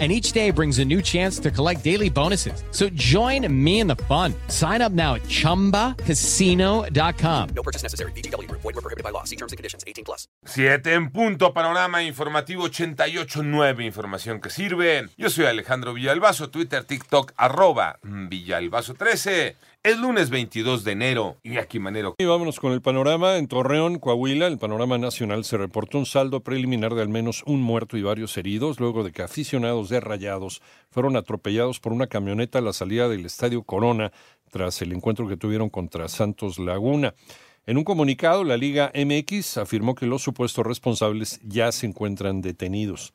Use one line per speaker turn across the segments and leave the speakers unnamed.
and each day brings a new chance to collect daily bonuses. So join me in the fun. Sign up now at ChumbaCasino.com.
No purchase necessary. BGW. Void were prohibited by law. See terms and conditions. 18 plus.
Siete en punto, panorama informativo 88.9, información que sirve. Yo soy Alejandro Villalbazo, Twitter, TikTok, arroba Villalbazo13. Es lunes 22 de enero y aquí manero.
Y vámonos con el panorama. En Torreón, Coahuila, el panorama nacional se reportó un saldo preliminar de al menos un muerto y varios heridos luego de que aficionados de Rayados fueron atropellados por una camioneta a la salida del Estadio Corona tras el encuentro que tuvieron contra Santos Laguna. En un comunicado, la Liga MX afirmó que los supuestos responsables ya se encuentran detenidos.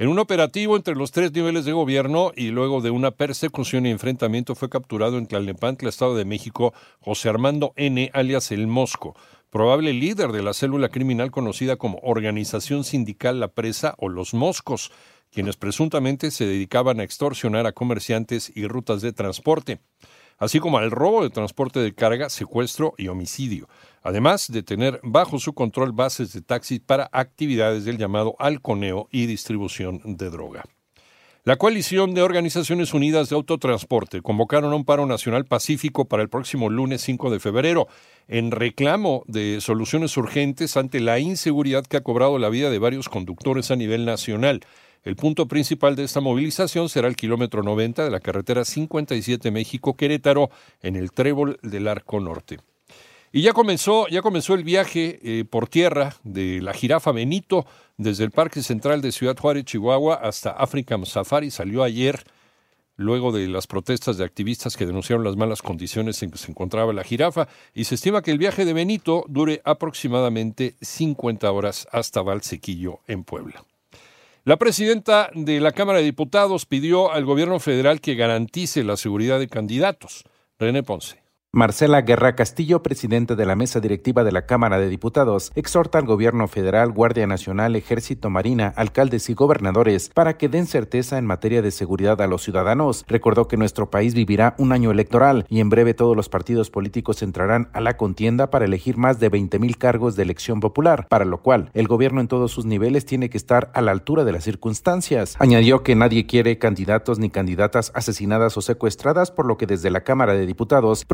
En un operativo entre los tres niveles de gobierno y luego de una persecución y enfrentamiento fue capturado en Tlalnepantla, Estado de México, José Armando N., alias El Mosco, probable líder de la célula criminal conocida como Organización Sindical La Presa o Los Moscos, quienes presuntamente se dedicaban a extorsionar a comerciantes y rutas de transporte así como al robo de transporte de carga, secuestro y homicidio, además de tener bajo su control bases de taxi para actividades del llamado halconeo y distribución de droga. La coalición de Organizaciones Unidas de Autotransporte convocaron a un paro nacional pacífico para el próximo lunes 5 de febrero, en reclamo de soluciones urgentes ante la inseguridad que ha cobrado la vida de varios conductores a nivel nacional. El punto principal de esta movilización será el kilómetro 90 de la carretera 57 México-Querétaro en el Trébol del Arco Norte. Y ya comenzó, ya comenzó el viaje eh, por tierra de la jirafa Benito desde el Parque Central de Ciudad Juárez, Chihuahua, hasta African Safari. Salió ayer, luego de las protestas de activistas que denunciaron las malas condiciones en que se encontraba la jirafa, y se estima que el viaje de Benito dure aproximadamente 50 horas hasta Valsequillo, en Puebla. La presidenta de la Cámara de Diputados pidió al gobierno federal que garantice la seguridad de candidatos. René Ponce.
Marcela Guerra Castillo, presidente de la mesa directiva de la Cámara de Diputados, exhorta al gobierno federal, Guardia Nacional, Ejército, Marina, alcaldes y gobernadores para que den certeza en materia de seguridad a los ciudadanos. Recordó que nuestro país vivirá un año electoral y en breve todos los partidos políticos entrarán a la contienda para elegir más de 20 mil cargos de elección popular, para lo cual el gobierno en todos sus niveles tiene que estar a la altura de las circunstancias. Añadió que nadie quiere candidatos ni candidatas asesinadas o secuestradas, por lo que desde la Cámara de Diputados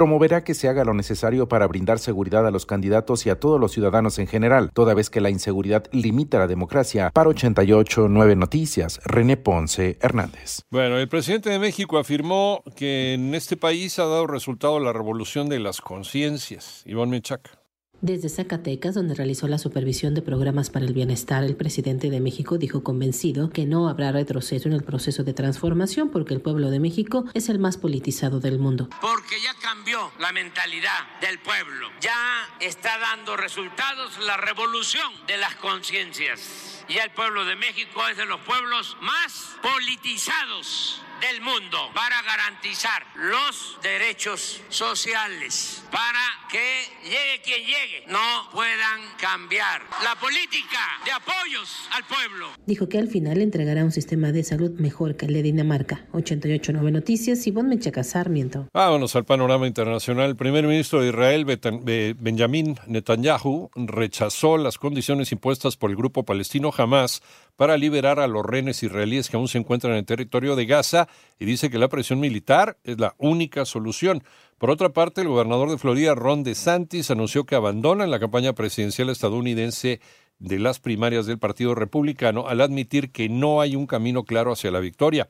que se haga lo necesario para brindar seguridad a los candidatos y a todos los ciudadanos en general, toda vez que la inseguridad limita la democracia. Para 88 9 Noticias, René Ponce Hernández.
Bueno, el presidente de México afirmó que en este país ha dado resultado la revolución de las conciencias. Iván Mechaca.
Desde Zacatecas, donde realizó la supervisión de programas para el bienestar, el presidente de México dijo convencido que no habrá retroceso en el proceso de transformación porque el pueblo de México es el más politizado del mundo.
Porque ya cambió la mentalidad del pueblo, ya está dando resultados la revolución de las conciencias. Y el pueblo de México es de los pueblos más politizados del mundo para garantizar los derechos sociales, para que llegue quien llegue, no puedan cambiar la política de apoyos al pueblo.
Dijo que al final entregará un sistema de salud mejor que el de Dinamarca. 889 Noticias, Ivonne Mechaca Sarmiento.
Vámonos al panorama internacional. El primer ministro de Israel, Benjamin Netanyahu, rechazó las condiciones impuestas por el grupo palestino Hamas para liberar a los rehenes israelíes que aún se encuentran en el territorio de Gaza y dice que la presión militar es la única solución. Por otra parte, el gobernador de Florida, Ron DeSantis, anunció que abandona la campaña presidencial estadounidense de las primarias del Partido Republicano al admitir que no hay un camino claro hacia la victoria,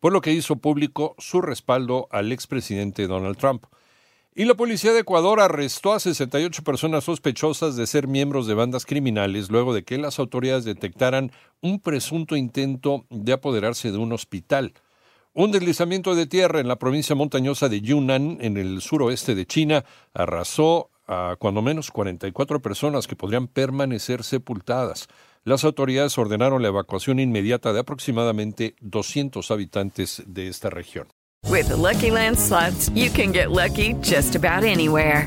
por lo que hizo público su respaldo al expresidente Donald Trump. Y la policía de Ecuador arrestó a 68 personas sospechosas de ser miembros de bandas criminales luego de que las autoridades detectaran un presunto intento de apoderarse de un hospital. Un deslizamiento de tierra en la provincia montañosa de Yunnan, en el suroeste de China, arrasó a cuando menos 44 personas que podrían permanecer sepultadas. Las autoridades ordenaron la evacuación inmediata de aproximadamente 200 habitantes de esta región.
With the Lucky Land slots, you can get lucky just about anywhere.